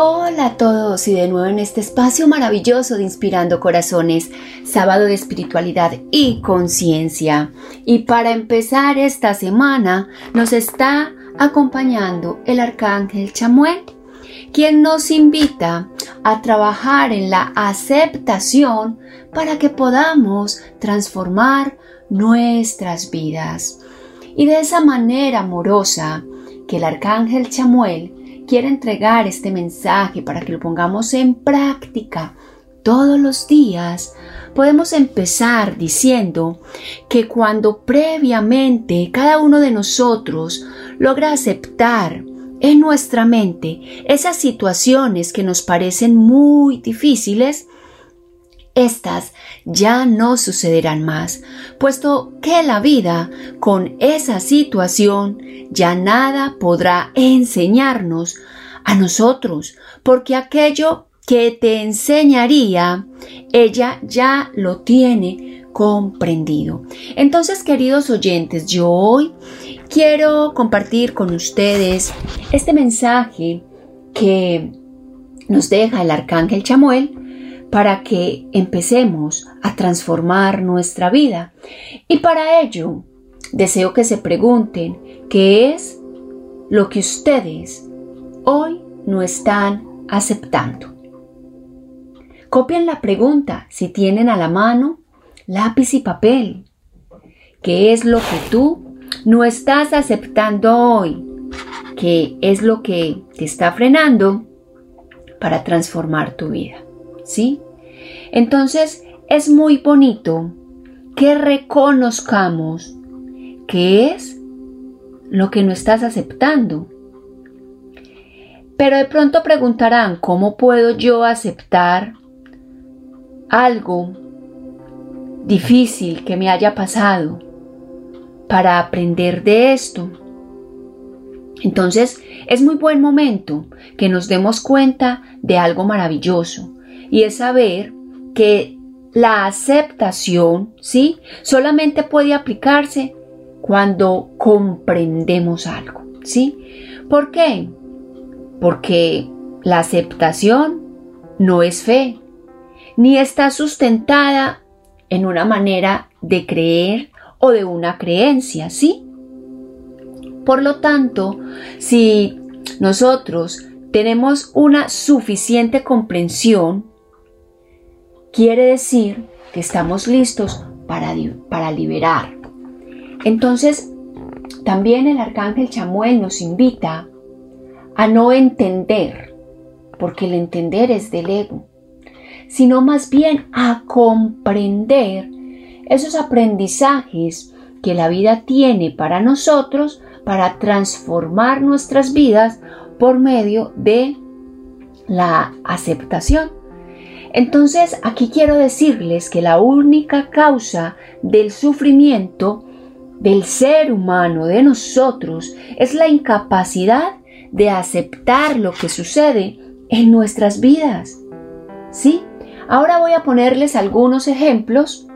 Hola a todos y de nuevo en este espacio maravilloso de Inspirando Corazones, sábado de espiritualidad y conciencia. Y para empezar esta semana nos está acompañando el arcángel Chamuel, quien nos invita a trabajar en la aceptación para que podamos transformar nuestras vidas. Y de esa manera amorosa que el arcángel Chamuel quiere entregar este mensaje para que lo pongamos en práctica todos los días, podemos empezar diciendo que cuando previamente cada uno de nosotros logra aceptar en nuestra mente esas situaciones que nos parecen muy difíciles, estas ya no sucederán más, puesto que la vida con esa situación ya nada podrá enseñarnos a nosotros, porque aquello que te enseñaría, ella ya lo tiene comprendido. Entonces, queridos oyentes, yo hoy quiero compartir con ustedes este mensaje que nos deja el arcángel Chamuel para que empecemos a transformar nuestra vida. Y para ello, deseo que se pregunten qué es lo que ustedes hoy no están aceptando. Copien la pregunta si tienen a la mano lápiz y papel. ¿Qué es lo que tú no estás aceptando hoy? ¿Qué es lo que te está frenando para transformar tu vida? ¿Sí? Entonces es muy bonito que reconozcamos qué es lo que no estás aceptando. Pero de pronto preguntarán, ¿cómo puedo yo aceptar algo difícil que me haya pasado para aprender de esto? Entonces es muy buen momento que nos demos cuenta de algo maravilloso y es saber que la aceptación, ¿sí? Solamente puede aplicarse cuando comprendemos algo, ¿sí? ¿Por qué? Porque la aceptación no es fe, ni está sustentada en una manera de creer o de una creencia, ¿sí? Por lo tanto, si nosotros tenemos una suficiente comprensión quiere decir que estamos listos para, para liberar. Entonces, también el arcángel Chamuel nos invita a no entender, porque el entender es del ego, sino más bien a comprender esos aprendizajes que la vida tiene para nosotros para transformar nuestras vidas por medio de la aceptación. Entonces, aquí quiero decirles que la única causa del sufrimiento del ser humano, de nosotros, es la incapacidad de aceptar lo que sucede en nuestras vidas. ¿Sí? Ahora voy a ponerles algunos ejemplos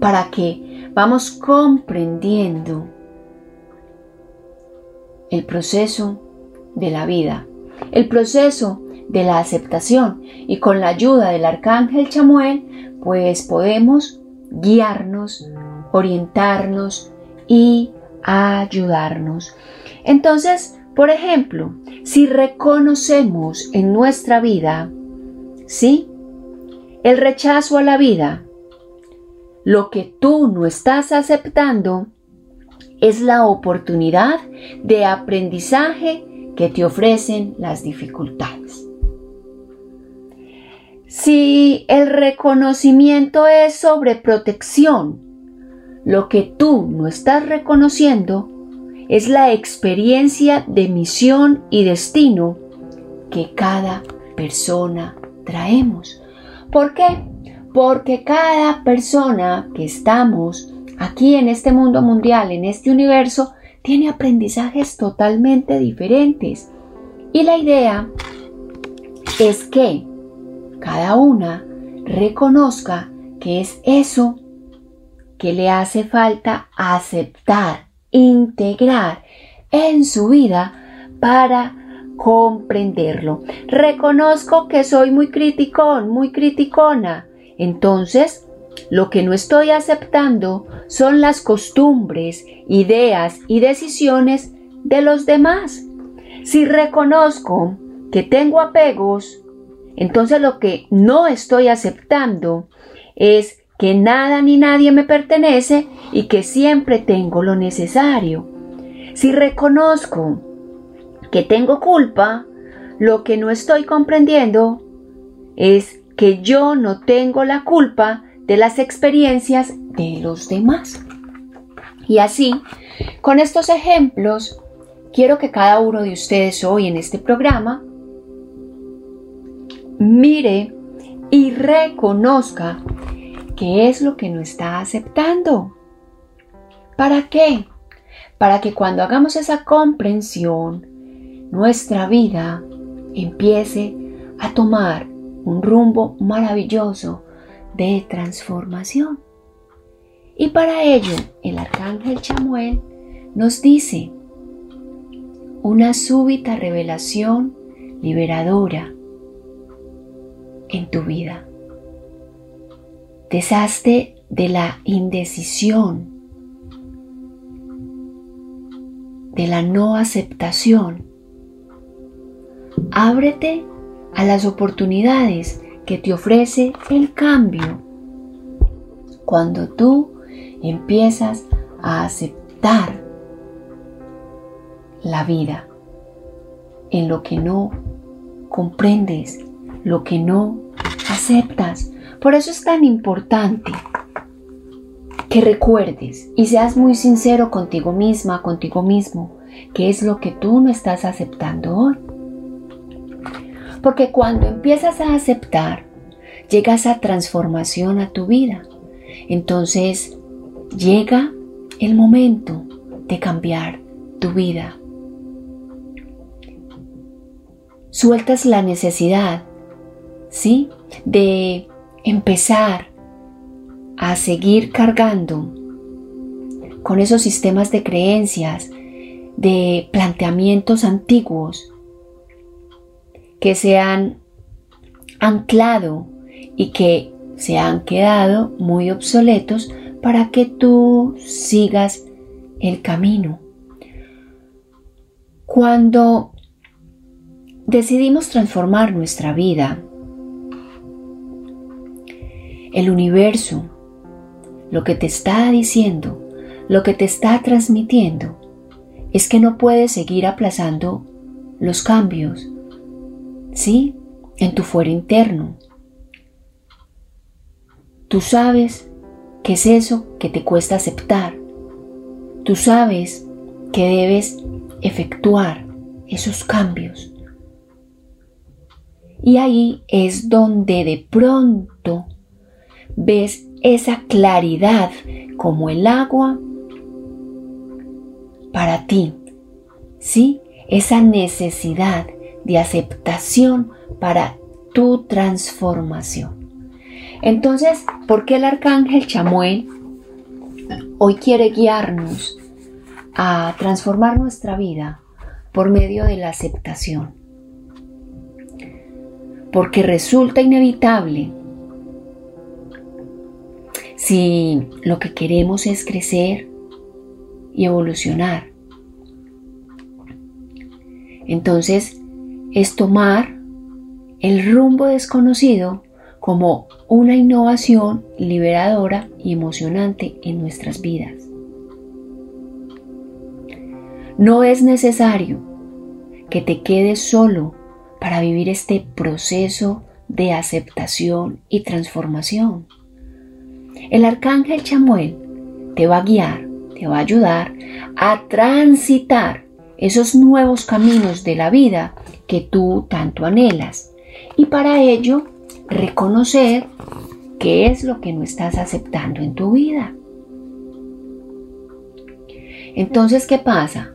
para que vamos comprendiendo el proceso de la vida, el proceso de la aceptación y con la ayuda del arcángel Chamuel pues podemos guiarnos, orientarnos y ayudarnos. Entonces, por ejemplo, si reconocemos en nuestra vida, ¿sí? El rechazo a la vida, lo que tú no estás aceptando es la oportunidad de aprendizaje que te ofrecen las dificultades. Si el reconocimiento es sobre protección, lo que tú no estás reconociendo es la experiencia de misión y destino que cada persona atraemos. ¿Por qué? Porque cada persona que estamos aquí en este mundo mundial, en este universo, tiene aprendizajes totalmente diferentes. Y la idea es que cada una reconozca que es eso que le hace falta aceptar, integrar en su vida para comprenderlo. Reconozco que soy muy criticón, muy criticona. Entonces, lo que no estoy aceptando son las costumbres, ideas y decisiones de los demás. Si reconozco que tengo apegos, entonces lo que no estoy aceptando es que nada ni nadie me pertenece y que siempre tengo lo necesario. Si reconozco que tengo culpa, lo que no estoy comprendiendo es que yo no tengo la culpa de las experiencias de los demás. Y así, con estos ejemplos, quiero que cada uno de ustedes hoy en este programa mire y reconozca qué es lo que no está aceptando. ¿Para qué? Para que cuando hagamos esa comprensión, nuestra vida empiece a tomar un rumbo maravilloso de transformación. Y para ello, el arcángel Chamuel nos dice una súbita revelación liberadora en tu vida. Deshazte de la indecisión, de la no aceptación. Ábrete a las oportunidades que te ofrece el cambio. Cuando tú empiezas a aceptar la vida en lo que no comprendes, lo que no aceptas. Por eso es tan importante que recuerdes y seas muy sincero contigo misma, contigo mismo, qué es lo que tú no estás aceptando hoy. Porque cuando empiezas a aceptar, llega esa transformación a tu vida. Entonces llega el momento de cambiar tu vida. Sueltas la necesidad, ¿sí? De empezar a seguir cargando con esos sistemas de creencias, de planteamientos antiguos que se han anclado y que se han quedado muy obsoletos para que tú sigas el camino. Cuando decidimos transformar nuestra vida, el universo, lo que te está diciendo, lo que te está transmitiendo, es que no puedes seguir aplazando los cambios, ¿sí? En tu fuero interno. Tú sabes qué es eso que te cuesta aceptar. Tú sabes que debes efectuar esos cambios. Y ahí es donde de pronto ves esa claridad como el agua para ti. ¿Sí? Esa necesidad de aceptación para tu transformación. Entonces, ¿por qué el arcángel Chamuel hoy quiere guiarnos a transformar nuestra vida por medio de la aceptación? Porque resulta inevitable si lo que queremos es crecer y evolucionar. Entonces, es tomar el rumbo desconocido como una innovación liberadora y emocionante en nuestras vidas. No es necesario que te quedes solo para vivir este proceso de aceptación y transformación. El arcángel Chamuel te va a guiar, te va a ayudar a transitar esos nuevos caminos de la vida que tú tanto anhelas. Y para ello reconocer qué es lo que no estás aceptando en tu vida. Entonces, ¿qué pasa?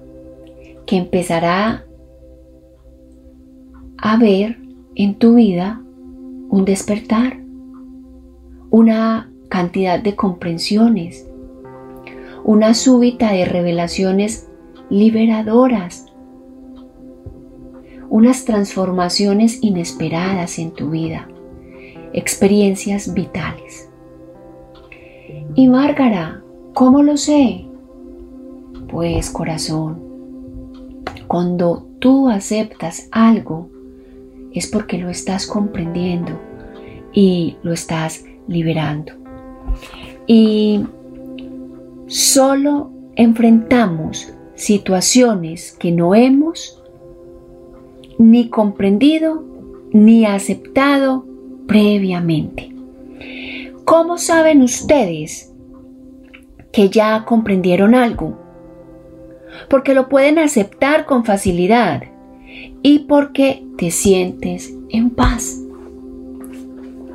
Que empezará a ver en tu vida un despertar, una cantidad de comprensiones, una súbita de revelaciones liberadoras, unas transformaciones inesperadas en tu vida, experiencias vitales. Y Márgara, ¿cómo lo sé? Pues corazón, cuando tú aceptas algo, es porque lo estás comprendiendo y lo estás liberando. Y solo enfrentamos situaciones que no hemos ni comprendido ni aceptado previamente. ¿Cómo saben ustedes que ya comprendieron algo? Porque lo pueden aceptar con facilidad y porque te sientes en paz.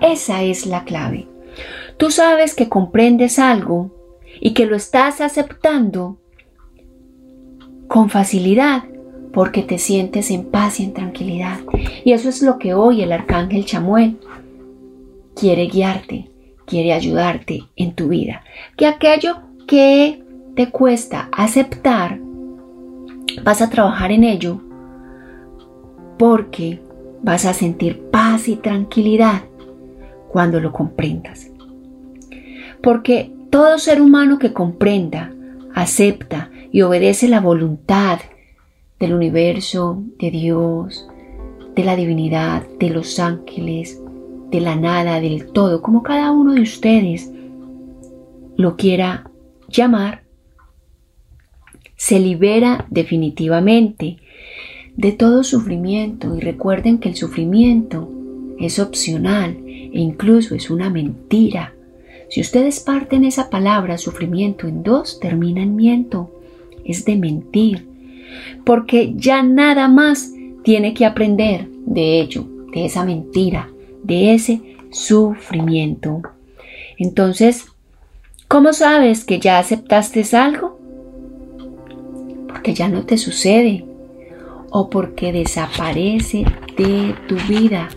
Esa es la clave. Tú sabes que comprendes algo y que lo estás aceptando con facilidad porque te sientes en paz y en tranquilidad. Y eso es lo que hoy el arcángel Chamuel quiere guiarte, quiere ayudarte en tu vida. Que aquello que te cuesta aceptar, vas a trabajar en ello porque vas a sentir paz y tranquilidad cuando lo comprendas. Porque todo ser humano que comprenda, acepta y obedece la voluntad del universo, de Dios, de la divinidad, de los ángeles, de la nada, del todo, como cada uno de ustedes lo quiera llamar, se libera definitivamente de todo sufrimiento y recuerden que el sufrimiento es opcional e incluso es una mentira. Si ustedes parten esa palabra sufrimiento en dos, termina en miento. Es de mentir. Porque ya nada más tiene que aprender de ello, de esa mentira, de ese sufrimiento. Entonces, ¿cómo sabes que ya aceptaste algo? Porque ya no te sucede o porque desaparece de tu vida.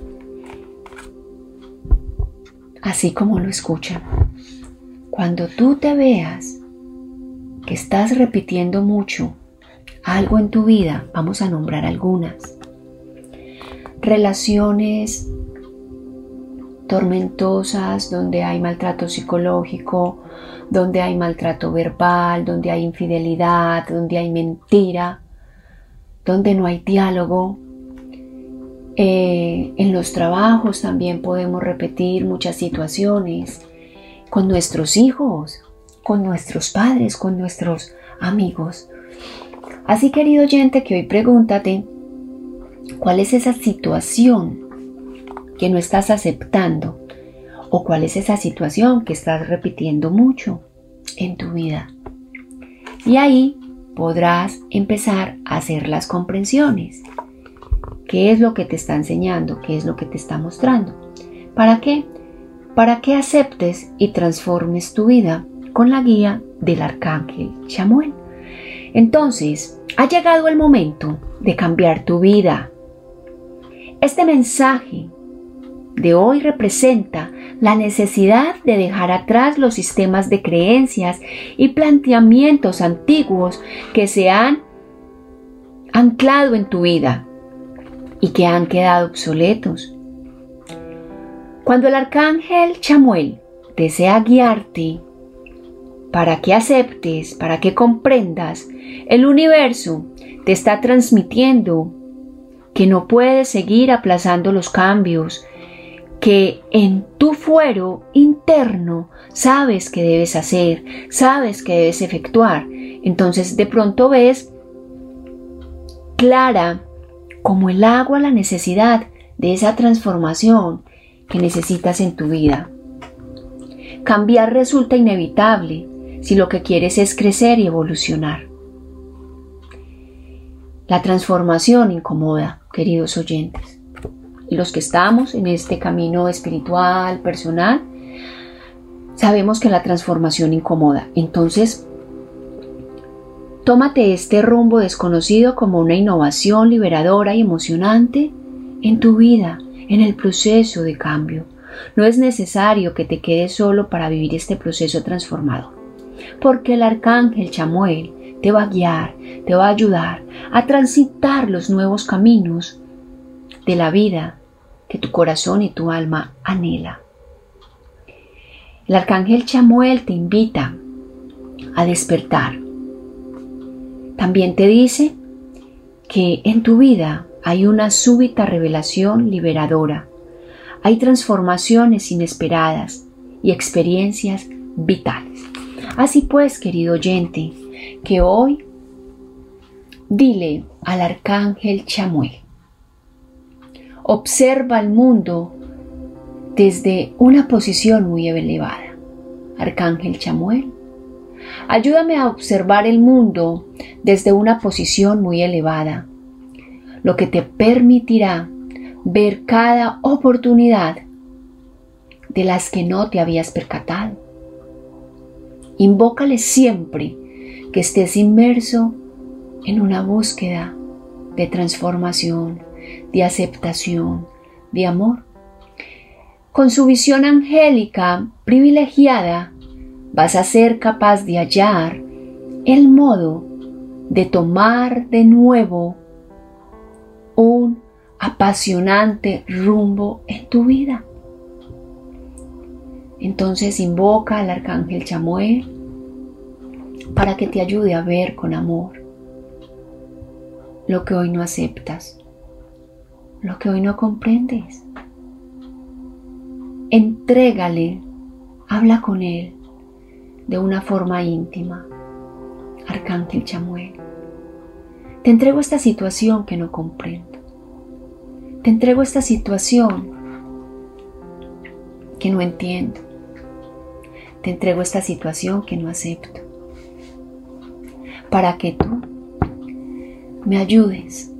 Así como lo escuchan. Cuando tú te veas que estás repitiendo mucho algo en tu vida, vamos a nombrar algunas. Relaciones tormentosas donde hay maltrato psicológico, donde hay maltrato verbal, donde hay infidelidad, donde hay mentira, donde no hay diálogo. Eh, en los trabajos también podemos repetir muchas situaciones con nuestros hijos, con nuestros padres, con nuestros amigos. Así querido oyente que hoy pregúntate, ¿cuál es esa situación que no estás aceptando? ¿O cuál es esa situación que estás repitiendo mucho en tu vida? Y ahí podrás empezar a hacer las comprensiones. ¿Qué es lo que te está enseñando? ¿Qué es lo que te está mostrando? ¿Para qué? Para que aceptes y transformes tu vida con la guía del arcángel Chamuel. Entonces, ha llegado el momento de cambiar tu vida. Este mensaje de hoy representa la necesidad de dejar atrás los sistemas de creencias y planteamientos antiguos que se han anclado en tu vida y que han quedado obsoletos. Cuando el arcángel Chamuel desea guiarte para que aceptes, para que comprendas, el universo te está transmitiendo que no puedes seguir aplazando los cambios, que en tu fuero interno sabes que debes hacer, sabes que debes efectuar. Entonces de pronto ves clara como el agua la necesidad de esa transformación que necesitas en tu vida. Cambiar resulta inevitable si lo que quieres es crecer y evolucionar. La transformación incomoda, queridos oyentes y los que estamos en este camino espiritual, personal, sabemos que la transformación incomoda. Entonces, tómate este rumbo desconocido como una innovación liberadora y emocionante en tu vida, en el proceso de cambio. No es necesario que te quedes solo para vivir este proceso transformador, porque el arcángel Chamuel te va a guiar, te va a ayudar a transitar los nuevos caminos de la vida que tu corazón y tu alma anhela. El arcángel Chamuel te invita a despertar. También te dice que en tu vida hay una súbita revelación liberadora. Hay transformaciones inesperadas y experiencias vitales. Así pues, querido oyente, que hoy dile al arcángel Chamuel, observa el mundo desde una posición muy elevada. Arcángel Chamuel, ayúdame a observar el mundo desde una posición muy elevada, lo que te permitirá ver cada oportunidad de las que no te habías percatado. Invócale siempre que estés inmerso en una búsqueda de transformación, de aceptación, de amor. Con su visión angélica privilegiada, vas a ser capaz de hallar el modo de tomar de nuevo apasionante rumbo en tu vida. Entonces invoca al arcángel Chamuel para que te ayude a ver con amor lo que hoy no aceptas lo que hoy no comprendes. Entrégale, habla con él de una forma íntima. Arcángel Chamuel, te entrego esta situación que no comprendo. Te entrego esta situación que no entiendo. Te entrego esta situación que no acepto. Para que tú me ayudes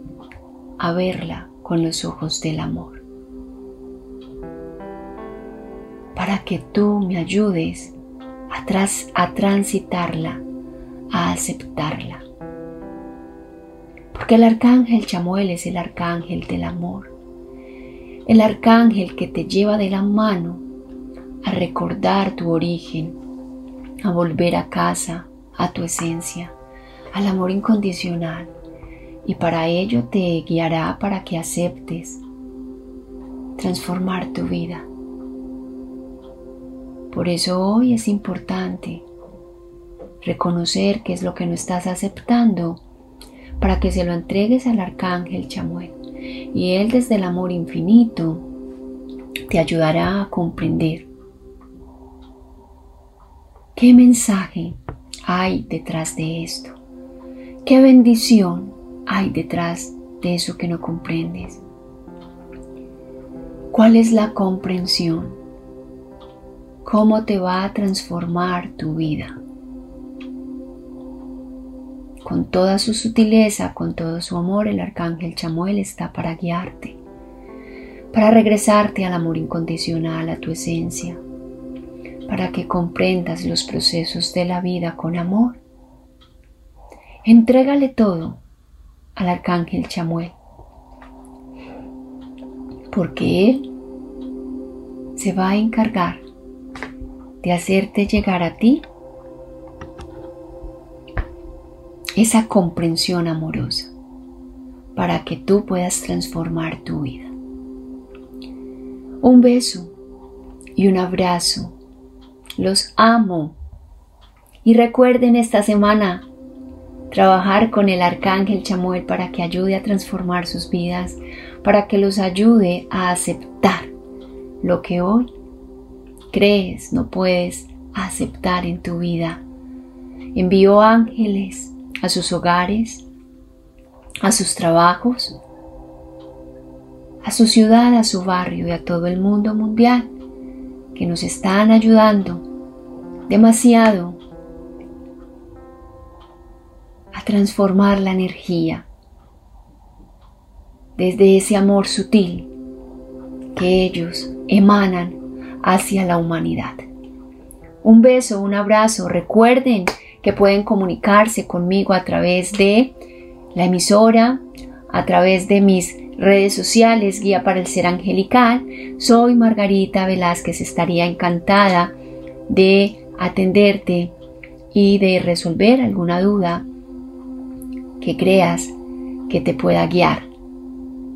a verla con los ojos del amor. Para que tú me ayudes a, a transitarla, a aceptarla. Porque el arcángel Chamuel es el arcángel del amor. El arcángel que te lleva de la mano a recordar tu origen, a volver a casa, a tu esencia, al amor incondicional y para ello te guiará para que aceptes transformar tu vida. Por eso hoy es importante reconocer qué es lo que no estás aceptando para que se lo entregues al arcángel Chamuel y él desde el amor infinito te ayudará a comprender qué mensaje hay detrás de esto, qué bendición hay detrás de eso que no comprendes? ¿Cuál es la comprensión? ¿Cómo te va a transformar tu vida? Con toda su sutileza, con todo su amor, el arcángel Chamuel está para guiarte, para regresarte al amor incondicional, a tu esencia, para que comprendas los procesos de la vida con amor. Entrégale todo al arcángel Chamuel, porque él se va a encargar de hacerte llegar a ti esa comprensión amorosa para que tú puedas transformar tu vida. Un beso y un abrazo. Los amo. Y recuerden esta semana trabajar con el arcángel Chamuel para que ayude a transformar sus vidas, para que los ayude a aceptar lo que hoy crees no puedes aceptar en tu vida. Envió ángeles a sus hogares, a sus trabajos, a su ciudad, a su barrio y a todo el mundo mundial que nos están ayudando demasiado a transformar la energía desde ese amor sutil que ellos emanan hacia la humanidad. Un beso, un abrazo. Recuerden que pueden comunicarse conmigo a través de la emisora, a través de mis redes sociales, Guía para el Ser Angelical. Soy Margarita Velázquez, estaría encantada de atenderte y de resolver alguna duda que creas que te pueda guiar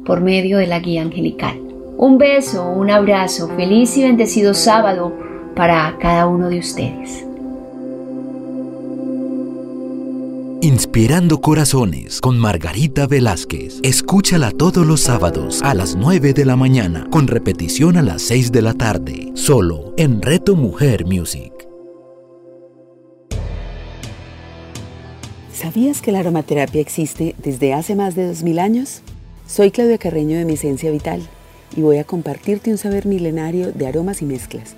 por medio de la guía angelical. Un beso, un abrazo, feliz y bendecido sábado para cada uno de ustedes. Inspirando Corazones con Margarita Velázquez. Escúchala todos los sábados a las 9 de la mañana, con repetición a las 6 de la tarde, solo en Reto Mujer Music. ¿Sabías que la aromaterapia existe desde hace más de 2000 años? Soy Claudia Carreño de Mi Esencia Vital y voy a compartirte un saber milenario de aromas y mezclas.